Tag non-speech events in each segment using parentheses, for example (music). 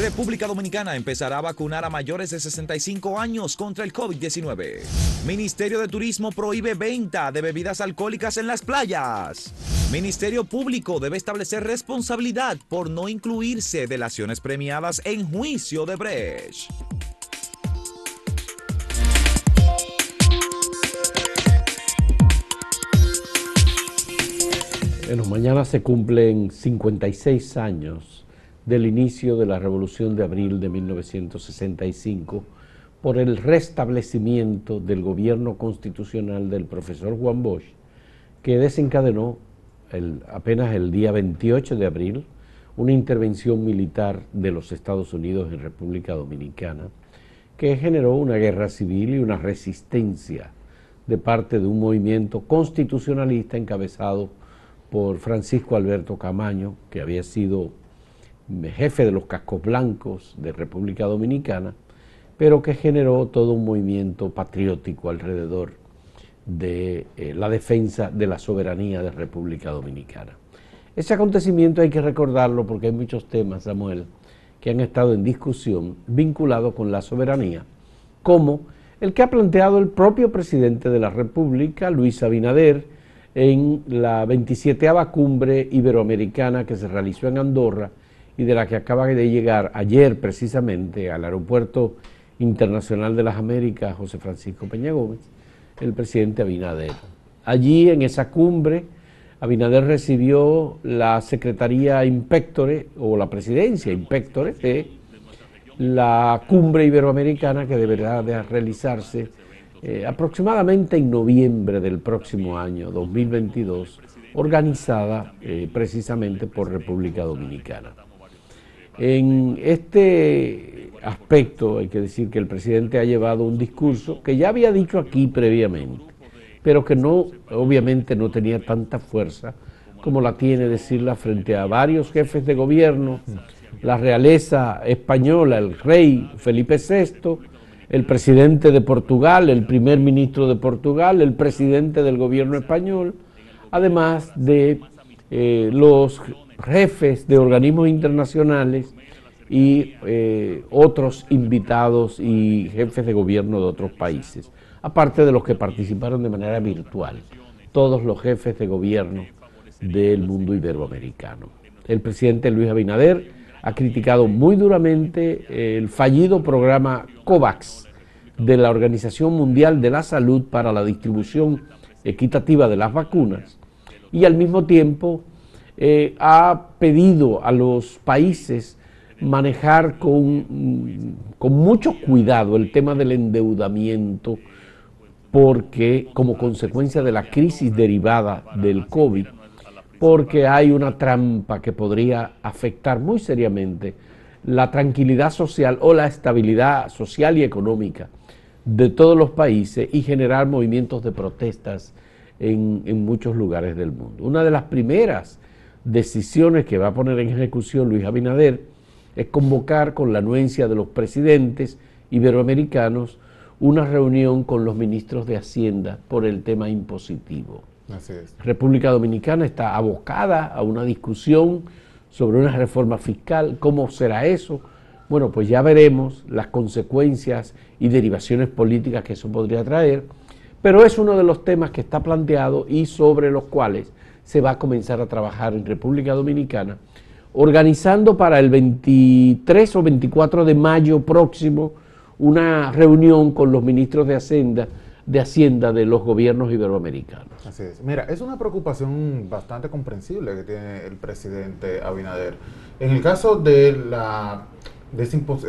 República Dominicana empezará a vacunar a mayores de 65 años contra el COVID-19. Ministerio de Turismo prohíbe venta de bebidas alcohólicas en las playas. Ministerio Público debe establecer responsabilidad por no incluirse delaciones premiadas en juicio de Brecht. Bueno, mañana se cumplen 56 años del inicio de la Revolución de Abril de 1965 por el restablecimiento del gobierno constitucional del profesor Juan Bosch, que desencadenó apenas el día 28 de abril una intervención militar de los Estados Unidos en República Dominicana, que generó una guerra civil y una resistencia de parte de un movimiento constitucionalista encabezado por Francisco Alberto Camaño, que había sido jefe de los cascos blancos de República Dominicana, pero que generó todo un movimiento patriótico alrededor de eh, la defensa de la soberanía de República Dominicana. Ese acontecimiento hay que recordarlo porque hay muchos temas, Samuel, que han estado en discusión vinculados con la soberanía, como el que ha planteado el propio presidente de la República, Luis Abinader, en la 27 cumbre iberoamericana que se realizó en Andorra y de la que acaba de llegar ayer precisamente al Aeropuerto Internacional de las Américas José Francisco Peña Gómez, el presidente Abinader. Allí en esa cumbre, Abinader recibió la Secretaría Inspectore o la Presidencia Inspectore de la cumbre iberoamericana que deberá de realizarse eh, aproximadamente en noviembre del próximo año, 2022, organizada eh, precisamente por República Dominicana. En este aspecto hay que decir que el presidente ha llevado un discurso que ya había dicho aquí previamente, pero que no, obviamente no tenía tanta fuerza como la tiene decirla frente a varios jefes de gobierno, la realeza española, el rey Felipe VI, el presidente de Portugal, el primer ministro de Portugal, el presidente del gobierno español, además de eh, los jefes de organismos internacionales y eh, otros invitados y jefes de gobierno de otros países, aparte de los que participaron de manera virtual, todos los jefes de gobierno del mundo iberoamericano. El presidente Luis Abinader ha criticado muy duramente el fallido programa COVAX de la Organización Mundial de la Salud para la distribución equitativa de las vacunas y al mismo tiempo eh, ha pedido a los países manejar con, mucho cuidado el tema del endeudamiento porque como consecuencia de la crisis derivada del COVID, porque hay una trampa que podría afectar muy seriamente la tranquilidad social o la estabilidad social y económica de todos los países y generar movimientos de protestas en, muchos lugares del mundo. Una de las primeras decisiones que va a poner en ejecución Luis Abinader es convocar con la anuencia de los presidentes iberoamericanos una reunión con los ministros de Hacienda por el tema impositivo. República Dominicana está abocada a una discusión sobre una reforma fiscal. ¿Cómo será eso? Bueno, pues ya veremos las consecuencias y derivaciones políticas que eso podría traer, pero es uno de los temas que está planteado y sobre los cuales se va a comenzar a trabajar en República Dominicana, organizando para el 23 o 24 de mayo próximo una reunión con los ministros de Hacienda de Hacienda de los gobiernos iberoamericanos. Así es. Mira, es una preocupación bastante comprensible que tiene el presidente Abinader. En el caso de la de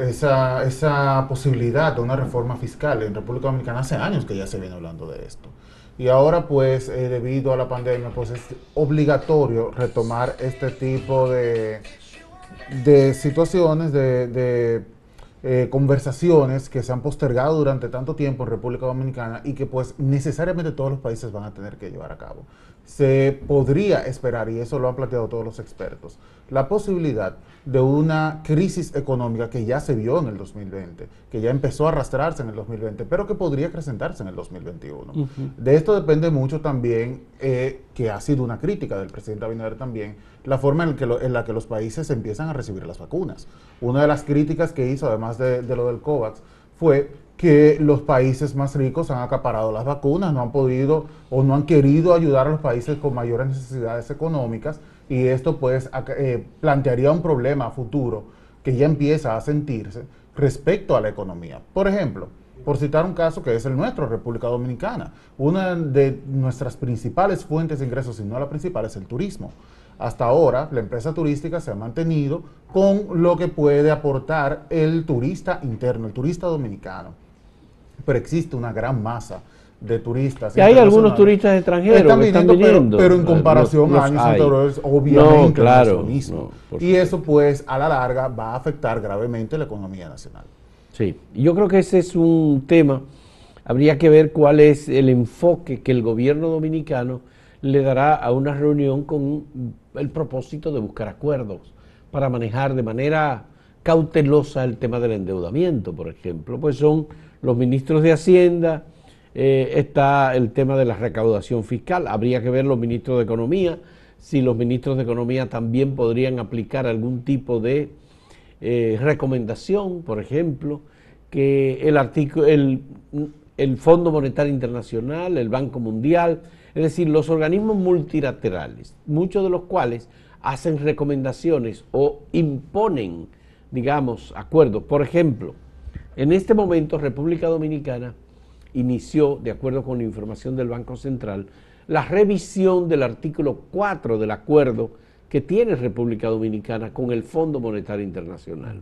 esa, esa posibilidad de una reforma fiscal en República Dominicana hace años que ya se viene hablando de esto. Y ahora pues eh, debido a la pandemia pues es obligatorio retomar este tipo de, de situaciones, de eh, conversaciones que se han postergado durante tanto tiempo en República Dominicana y que pues necesariamente todos los países van a tener que llevar a cabo. Se podría esperar, y eso lo han planteado todos los expertos, la posibilidad de una crisis económica que ya se vio en el 2020, que ya empezó a arrastrarse en el 2020, pero que podría acrecentarse en el 2021. De esto depende mucho también, eh, que ha sido una crítica del presidente Abinader también, la forma en, que en, la que los países empiezan a recibir las vacunas. Una de las críticas que hizo, además de, de lo del COVAX, fue que los países más ricos han acaparado las vacunas, no han podido o no han querido ayudar a los países con mayores necesidades económicas y esto pues eh, plantearía un problema futuro que ya empieza a sentirse respecto a la economía. Por ejemplo, por citar un caso que es el nuestro, República Dominicana, una de nuestras principales fuentes de ingresos, si no la principal, es el turismo. Hasta ahora, la empresa turística se ha mantenido con lo que puede aportar el turista interno, el turista dominicano pero existe una gran masa de turistas. Y hay algunos turistas extranjeros que están viniendo, pero, en comparación a años anteriores, obviamente claro, mismo. y eso, pues, a la larga va a afectar gravemente la economía nacional. Sí, yo creo que ese es un tema. Habría que ver cuál es el enfoque que el gobierno dominicano le dará a una reunión con el propósito de buscar acuerdos para manejar de manera cautelosa el tema del endeudamiento, por ejemplo, pues son los ministros de Hacienda, eh, está el tema de la recaudación fiscal, habría que ver los ministros de Economía, si los ministros de Economía también podrían aplicar algún tipo de eh, recomendación, por ejemplo, que el, artículo, el, el Fondo Monetario Internacional, el Banco Mundial, es decir, los organismos multilaterales, muchos de los cuales hacen recomendaciones o imponen, digamos, acuerdos. Por ejemplo, en este momento, República Dominicana inició, de acuerdo con la información del Banco Central, la revisión del artículo 4 del acuerdo que tiene República Dominicana con el Fondo Monetario Internacional.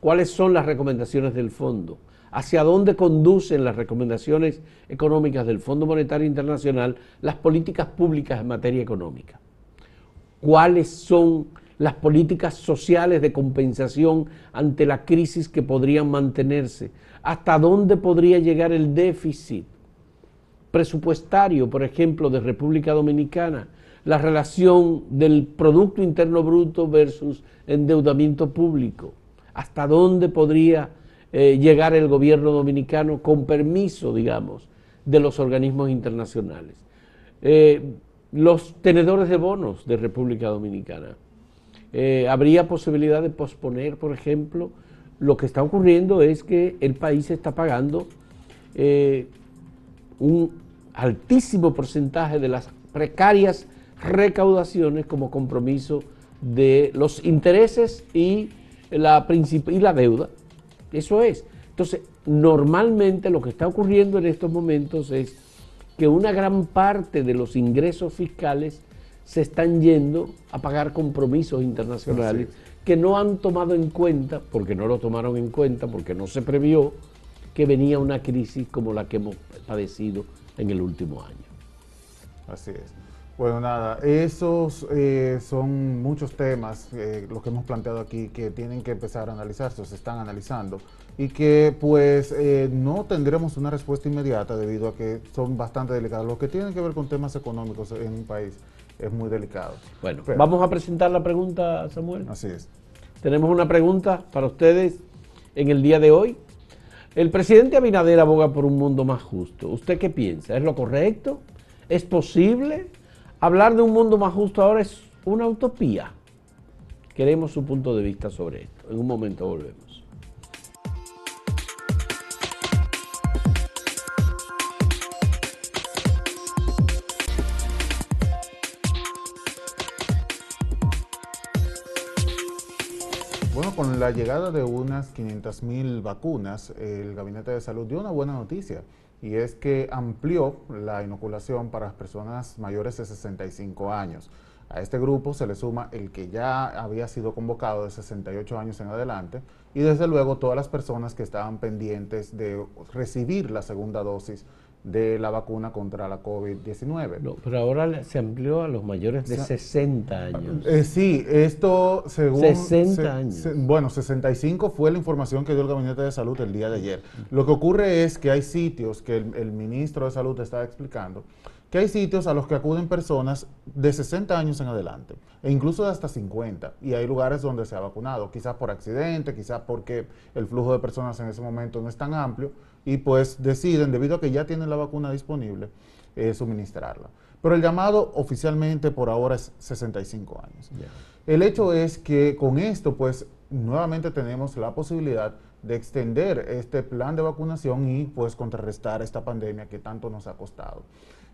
¿Cuáles son las recomendaciones del fondo? ¿Hacia dónde conducen las recomendaciones económicas del Fondo Monetario Internacional las políticas públicas en materia económica? ¿Cuáles son las políticas sociales de compensación ante la crisis que podrían mantenerse, hasta dónde podría llegar el déficit presupuestario, por ejemplo, de República Dominicana, la relación del Producto Interno Bruto versus endeudamiento público, hasta dónde podría eh, llegar el gobierno dominicano con permiso, digamos, de los organismos internacionales. Eh, los tenedores de bonos de República Dominicana eh, habría posibilidad de posponer, por ejemplo, lo que está ocurriendo es que el país está pagando eh, un altísimo porcentaje de las precarias recaudaciones como compromiso de los intereses y la, y la deuda. Eso es. Entonces, normalmente lo que está ocurriendo en estos momentos es que una gran parte de los ingresos fiscales se están yendo a pagar compromisos internacionales que no han tomado en cuenta, porque no lo tomaron en cuenta, porque no se previó que venía una crisis como la que hemos padecido en el último año. Así es. Bueno, nada, esos eh, son muchos temas, eh, los que hemos planteado aquí, que tienen que empezar a analizarse, o se están analizando, y que pues eh, no tendremos una respuesta inmediata debido a que son bastante delicados. Lo que tienen que ver con temas económicos en un país es muy delicado. Bueno, vamos a presentar la pregunta, Samuel. Así es. Tenemos una pregunta para ustedes en el día de hoy. El presidente Abinader aboga por un mundo más justo. ¿Usted qué piensa? ¿Es lo correcto? ¿Es posible? Hablar de un mundo más justo ahora es una utopía. Queremos su punto de vista sobre esto. En un momento volvemos. Con la llegada de unas 500.000 vacunas, el Gabinete de Salud dio una buena noticia y es que amplió la inoculación para las personas mayores de 65 años. A este grupo se le suma el que ya había sido convocado de 68 años en adelante y desde luego todas las personas que estaban pendientes de recibir la segunda dosis de la vacuna contra la COVID-19. No, pero ahora se amplió a los mayores de 60 años. Eh, sí, esto según... 60 años. bueno, 65 fue la información que dio el Gabinete de Salud el día de ayer. Lo que ocurre es que hay sitios que el, ministro de Salud estaba explicando que hay sitios a los que acuden personas de 60 años en adelante, e incluso de hasta 50, y hay lugares donde se ha vacunado, quizás por accidente, quizás porque el flujo de personas en ese momento no es tan amplio, y pues deciden, debido a que ya tienen la vacuna disponible, eh, suministrarla. Pero el llamado oficialmente por ahora es 65 años. El hecho es que con esto, pues, nuevamente tenemos la posibilidad de extender este plan de vacunación y pues contrarrestar esta pandemia que tanto nos ha costado.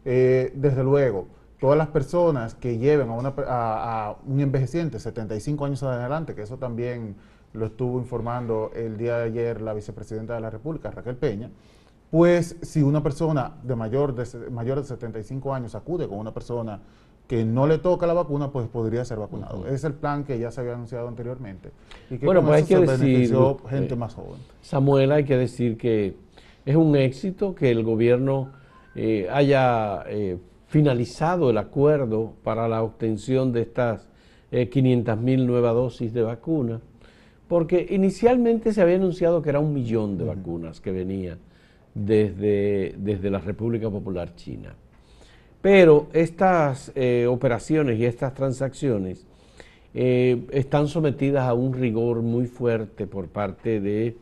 Eh, desde luego, todas las personas que lleven a, un envejeciente 75 años adelante, que eso también lo estuvo informando el día de ayer la vicepresidenta de la República, Raquel Peña, pues si una persona de mayor de, mayor de 75 años acude con una persona que no le toca la vacuna, pues podría ser vacunado. Es el plan que ya se había anunciado anteriormente. Y que bueno, pues hay que decir, gente eh, más joven. Samuel, hay que decir que es un éxito que el gobierno eh, haya eh, finalizado el acuerdo para la obtención de estas 500 mil nuevas dosis de vacuna, porque inicialmente se había anunciado que era un millón de vacunas que venían desde, desde la República Popular China. Pero estas eh, operaciones y estas transacciones eh, están sometidas a un rigor muy fuerte por parte de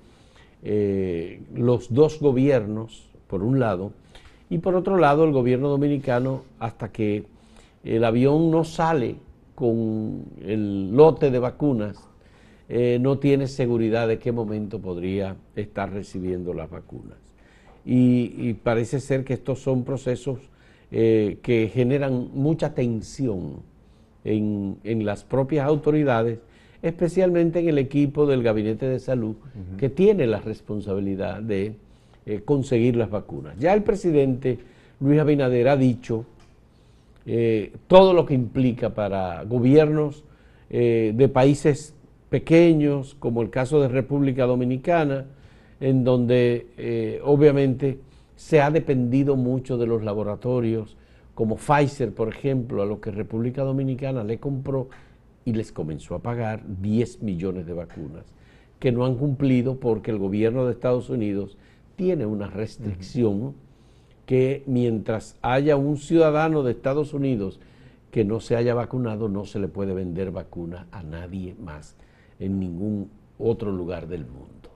eh, los dos gobiernos, por un lado, y por otro lado el gobierno dominicano hasta que el avión no sale con el lote de vacunas, no tiene seguridad de qué momento podría estar recibiendo las vacunas. y parece ser que estos son procesos eh, que generan mucha tensión en, las propias autoridades, especialmente en el equipo del Gabinete de Salud, que tiene la responsabilidad de eh, conseguir las vacunas. Ya el presidente Luis Abinader ha dicho eh, todo lo que implica para gobiernos de países pequeños, como el caso de República Dominicana, en donde obviamente se ha dependido mucho de los laboratorios, como Pfizer, por ejemplo, a lo que República Dominicana le compró y les comenzó a pagar 10 millones de vacunas, que no han cumplido porque el gobierno de Estados Unidos tiene una restricción que mientras haya un ciudadano de Estados Unidos que no se haya vacunado, no se le puede vender vacuna a nadie más en ningún otro lugar del mundo.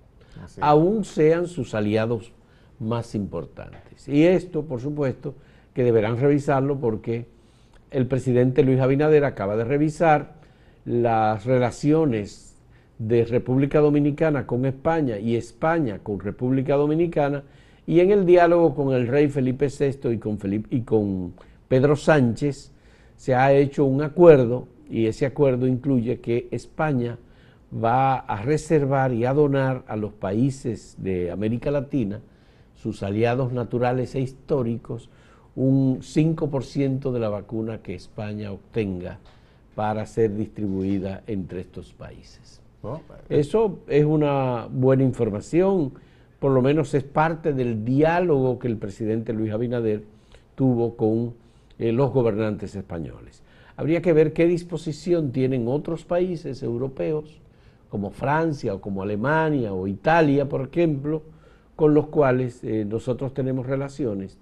Aún sean sus aliados más importantes. Y esto, por supuesto, que deberán revisarlo porque el presidente Luis Abinader acaba de revisar las relaciones de República Dominicana con España y España con República Dominicana y en el diálogo con el rey Felipe VI y con, Felipe, y con Pedro Sánchez se ha hecho un acuerdo y ese acuerdo incluye que España va a reservar y a donar a los países de América Latina sus aliados naturales e históricos un 5% de la vacuna que España obtenga para ser distribuida entre estos países. Eso es una buena información, por lo menos es parte del diálogo que el presidente Luis Abinader tuvo con eh, los gobernantes españoles. Habría que ver qué disposición tienen otros países europeos, como Francia o como Alemania o Italia, por ejemplo, con los cuales eh, nosotros tenemos relaciones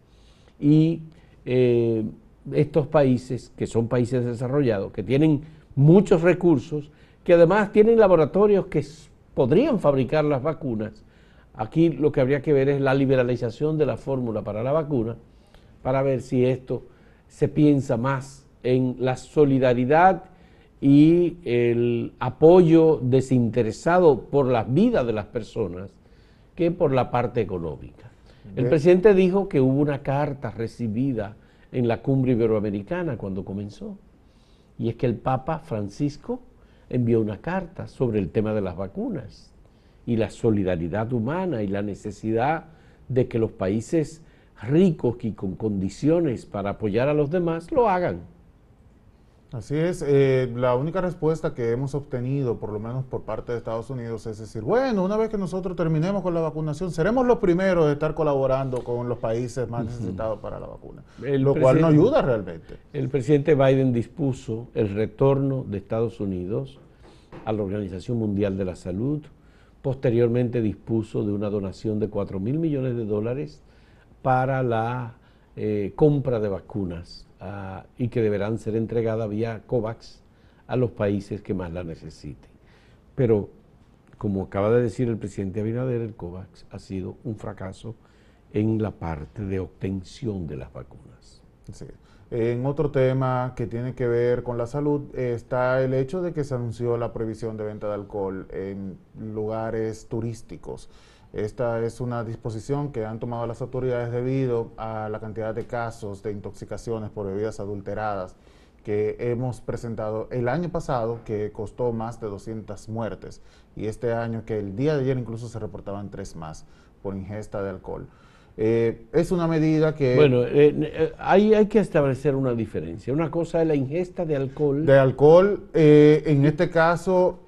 y eh, estos países, que son países desarrollados, que tienen muchos recursos, que además tienen laboratorios que podrían fabricar las vacunas, aquí lo que habría que ver es la liberalización de la fórmula para la vacuna, para ver si esto se piensa más en la solidaridad y el apoyo desinteresado por la vida de las personas que por la parte económica. El presidente dijo que hubo una carta recibida en la cumbre iberoamericana cuando comenzó, y es que el Papa Francisco envió una carta sobre el tema de las vacunas y la solidaridad humana y la necesidad de que los países ricos y con condiciones para apoyar a los demás lo hagan. Así es, eh, la única respuesta que hemos obtenido, por lo menos por parte de Estados Unidos, es decir, bueno, una vez que nosotros terminemos con la vacunación, seremos los primeros de estar colaborando con los países más necesitados para la vacuna, lo cual no ayuda realmente. El presidente Biden dispuso el retorno de Estados Unidos a la Organización Mundial de la Salud, posteriormente dispuso de una donación de 4 mil millones de dólares para la eh, compra de vacunas ah, y que deberán ser entregadas vía COVAX a los países que más la necesiten. Pero, como acaba de decir el presidente Abinader, el COVAX ha sido un fracaso en la parte de obtención de las vacunas. En otro tema que tiene que ver con la salud está el hecho de que se anunció la prohibición de venta de alcohol en lugares turísticos. Esta es una disposición que han tomado las autoridades debido a la cantidad de casos de intoxicaciones por bebidas adulteradas que hemos presentado el año pasado, que costó más de 200 muertes, y este año que el día de ayer incluso se reportaban tres más por ingesta de alcohol. Eh, es una medida que... Bueno, eh, eh, ahí hay que establecer una diferencia. Una cosa es la ingesta de alcohol. De alcohol, en este caso,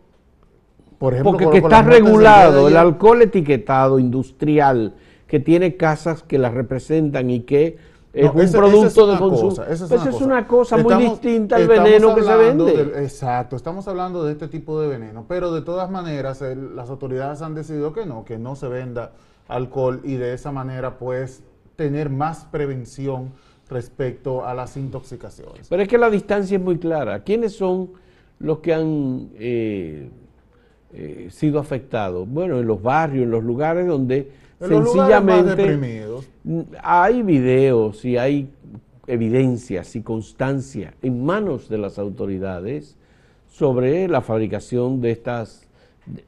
por ejemplo... Porque que está regulado el alcohol etiquetado industrial, que tiene casas que las representan y que es un producto de consumo. Cosa, es, una, es una cosa muy distinta al veneno que se vende. exacto, estamos hablando de este tipo de veneno, pero de todas maneras las autoridades han decidido que no, que no se venda alcohol y de esa manera pues tener más prevención respecto a las intoxicaciones. Pero es que la distancia es muy clara. ¿Quiénes son los que han eh, eh, sido afectados? Bueno, en los barrios, en los lugares donde sencillamente hay videos y hay evidencias y constancia en manos de las autoridades sobre la fabricación de estas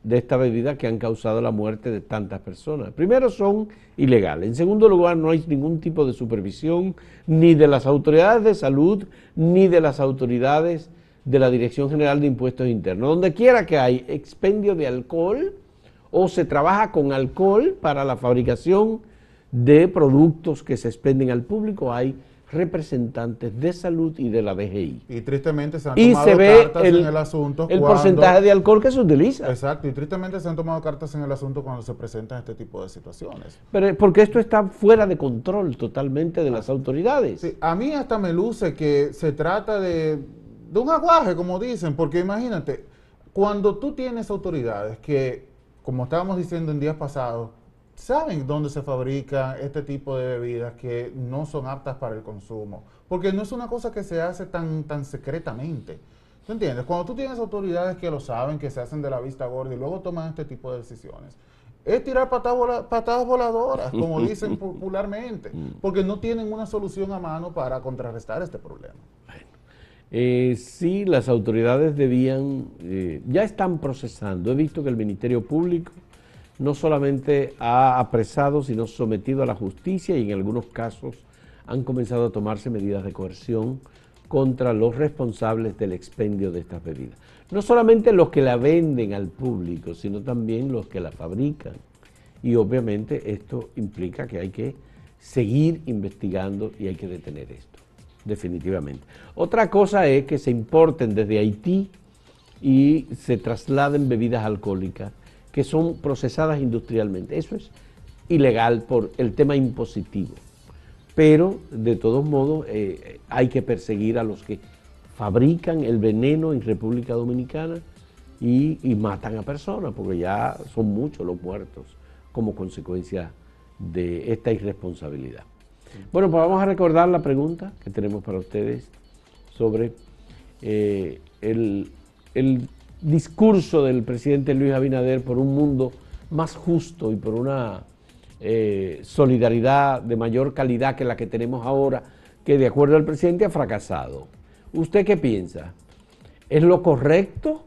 de esta bebida que han causado la muerte de tantas personas. Primero son ilegales. En segundo lugar, no hay ningún tipo de supervisión ni de las autoridades de salud ni de las autoridades de la Dirección General de Impuestos Internos. Donde quiera que hay expendio de alcohol o se trabaja con alcohol para la fabricación de productos que se expenden al público, hay representantes de salud y de la DGI. Y tristemente se han tomado cartas en el asunto. El porcentaje de alcohol que se utiliza. Exacto, y tristemente se han tomado cartas en el asunto cuando se presentan este tipo de situaciones. Pero porque esto está fuera de control totalmente de las autoridades. Sí, a mí hasta me luce que se trata de, de un aguaje, como dicen, porque imagínate, cuando tú tienes autoridades que, como estábamos diciendo en días pasados, saben dónde se fabrica este tipo de bebidas que no son aptas para el consumo. Porque no es una cosa que se hace tan, tan secretamente. ¿Tú entiendes? Cuando tú tienes autoridades que lo saben, que se hacen de la vista gorda y luego toman este tipo de decisiones, es tirar patadas, voladoras, como dicen (laughs) popularmente, porque no tienen una solución a mano para contrarrestar este problema. Eh, sí, las autoridades debían, eh, ya están procesando. He visto que el Ministerio Público no solamente ha apresado, sino sometido a la justicia y en algunos casos han comenzado a tomarse medidas de coerción contra los responsables del expendio de estas bebidas. No solamente los que la venden al público, sino también los que la fabrican. Y obviamente esto implica que hay que seguir investigando y hay que detener esto, definitivamente. Otra cosa es que se importen desde Haití y se trasladen bebidas alcohólicas que son procesadas industrialmente. Eso es ilegal por el tema impositivo. Pero, de todos modos, eh, hay que perseguir a los que fabrican el veneno en República Dominicana y, matan a personas, porque ya son muchos los muertos como consecuencia de esta irresponsabilidad. Bueno, pues vamos a recordar la pregunta que tenemos para ustedes sobre eh, el, el discurso del presidente Luis Abinader por un mundo más justo y por una eh, solidaridad de mayor calidad que la que tenemos ahora, que de acuerdo al presidente ha fracasado. ¿Usted qué piensa? ¿Es lo correcto?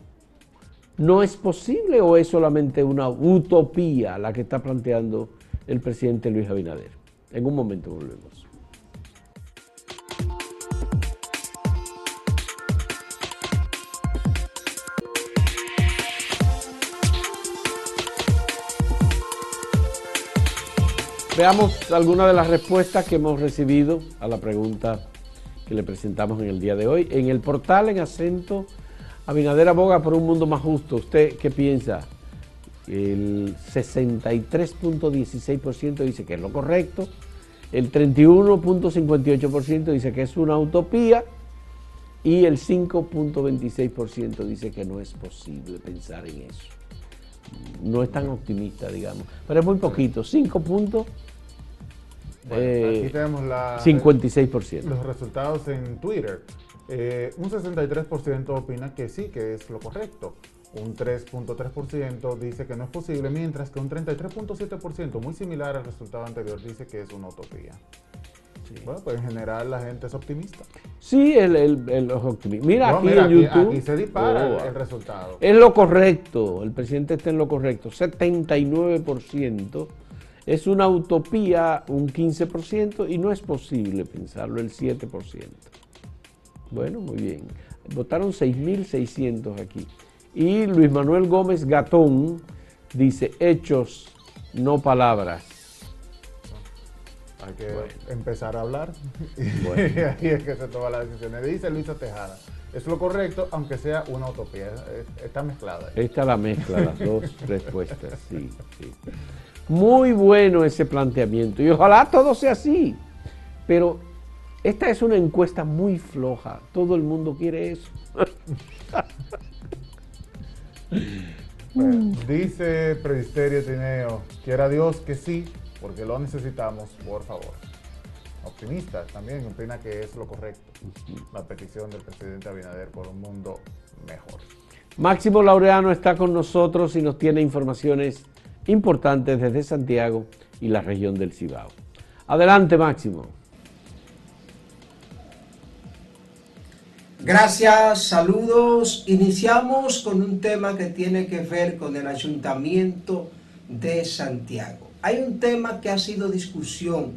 ¿No es posible o es solamente una utopía la que está planteando el presidente Luis Abinader? En un momento volvemos. Veamos algunas de las respuestas que hemos recibido a la pregunta que le presentamos en el día de hoy. En el portal en acento, Abinader aboga por un mundo más justo. ¿Usted qué piensa? El 63.16% dice que es lo correcto, el 31.58% dice que es una utopía y el 5.26% dice que no es posible pensar en eso. No es tan optimista, digamos, pero es muy poquito, 5 puntos Bueno, Eh, aquí tenemos la, 56%. los resultados en Twitter. Eh, un 63% opina que sí, que es lo correcto. Un 3.3% dice que no es posible, mientras que un 33.7%, muy similar al resultado anterior, dice que es una utopía. Bueno, pues en general la gente es optimista. Sí, el, el, optimistas. Mira, No, aquí mira, en aquí, YouTube. aquí se dispara Oh, el, el resultado. Es lo correcto, el presidente está en lo correcto. 79% es una utopía, un 15%, y no es posible pensarlo, el 7%. Bueno, muy bien. Votaron 6.600 aquí. Y Luis Manuel Gómez Gatón dice, hechos, no palabras. Hay que empezar a hablar. (laughs) Bueno. y (laughs) ahí es que se toma la decisión. Dice Luisa Tejada. Es lo correcto, aunque sea una utopía. Es- Está mezclada. Esta es la mezcla, las dos (laughs) respuestas, sí, sí. Muy bueno ese planteamiento y ojalá todo sea así. Pero esta es una encuesta muy floja. Todo el mundo quiere eso. (laughs) Bueno, dice Predisterio Tineo, quiera Dios que sí, porque lo necesitamos, por favor. Optimista también opina que es lo correcto. La petición del presidente Abinader por un mundo mejor. Máximo Laureano está con nosotros y nos tiene informaciones importantes desde Santiago y la región del Cibao. Adelante, Máximo. Gracias, saludos. Iniciamos con un tema que tiene que ver con el Ayuntamiento de Santiago. Hay un tema que ha sido discusión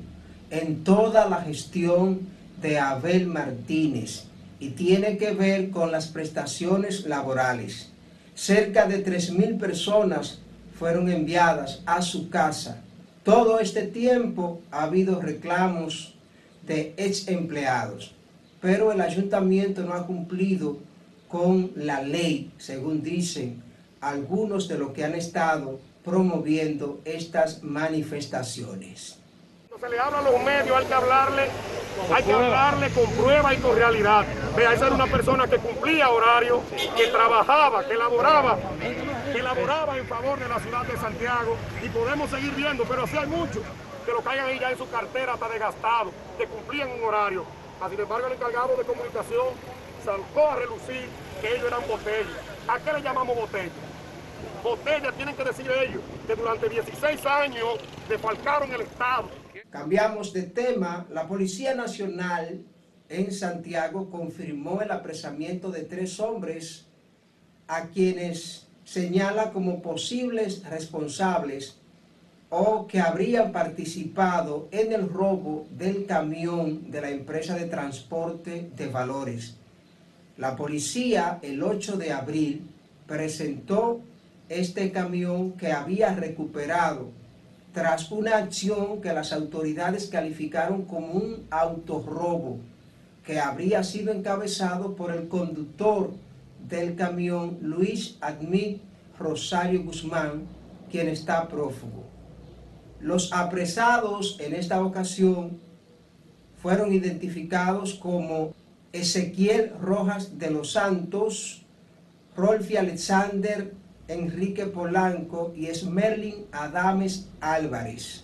en toda la gestión de Abel Martínez y tiene que ver con las prestaciones laborales. Cerca de 3.000 personas fueron enviadas a su casa. Todo este tiempo ha habido reclamos de ex empleados pero el ayuntamiento no ha cumplido con la ley, según dicen algunos de los que han estado promoviendo estas manifestaciones. Se le habla a los medios, hay que hablarle, hay que hablarle con prueba y con realidad. Vea, esa era una persona que cumplía horario, que trabajaba, que laboraba, que laboraba en favor de la ciudad de Santiago y podemos seguir viendo, pero así hay muchos que lo caigan ahí ya en su cartera hasta desgastado, que cumplían un horario. Ah, Sin embargo, el encargado de comunicación saltó a relucir que ellos eran botellas. ¿A qué le llamamos botella? Botellas tienen que decir ellos que durante 16 años defalcaron el Estado. Cambiamos de tema. La Policía Nacional en Santiago confirmó el apresamiento de tres hombres a quienes señala como posibles responsables o que habrían participado en el robo del camión de la empresa de transporte de valores. La policía el 8 de abril presentó este camión que había recuperado tras una acción que las autoridades calificaron como un autorrobo que habría sido encabezado por el conductor del camión Luis Admit Rosario Guzmán, quien está prófugo. Los apresados en esta ocasión fueron identificados como Ezequiel Rojas de los Santos, Rolfi Alexander Enrique Polanco y Esmerlin Adames Álvarez.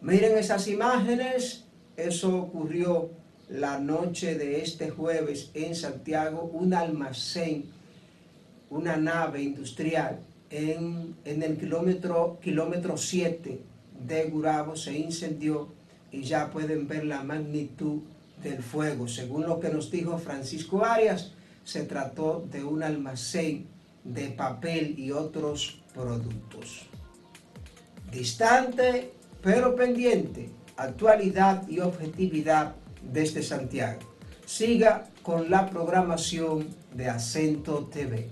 Miren esas imágenes, eso ocurrió la noche de este jueves en Santiago, un almacén, una nave industrial en, en el kilómetro, kilómetro 7 de Gurabo se incendió y ya pueden ver la magnitud del fuego. Según lo que nos dijo Francisco Arias, se trató de un almacén de papel y otros productos. Distante pero pendiente, actualidad y objetividad desde Santiago. Siga con la programación de Acento TV.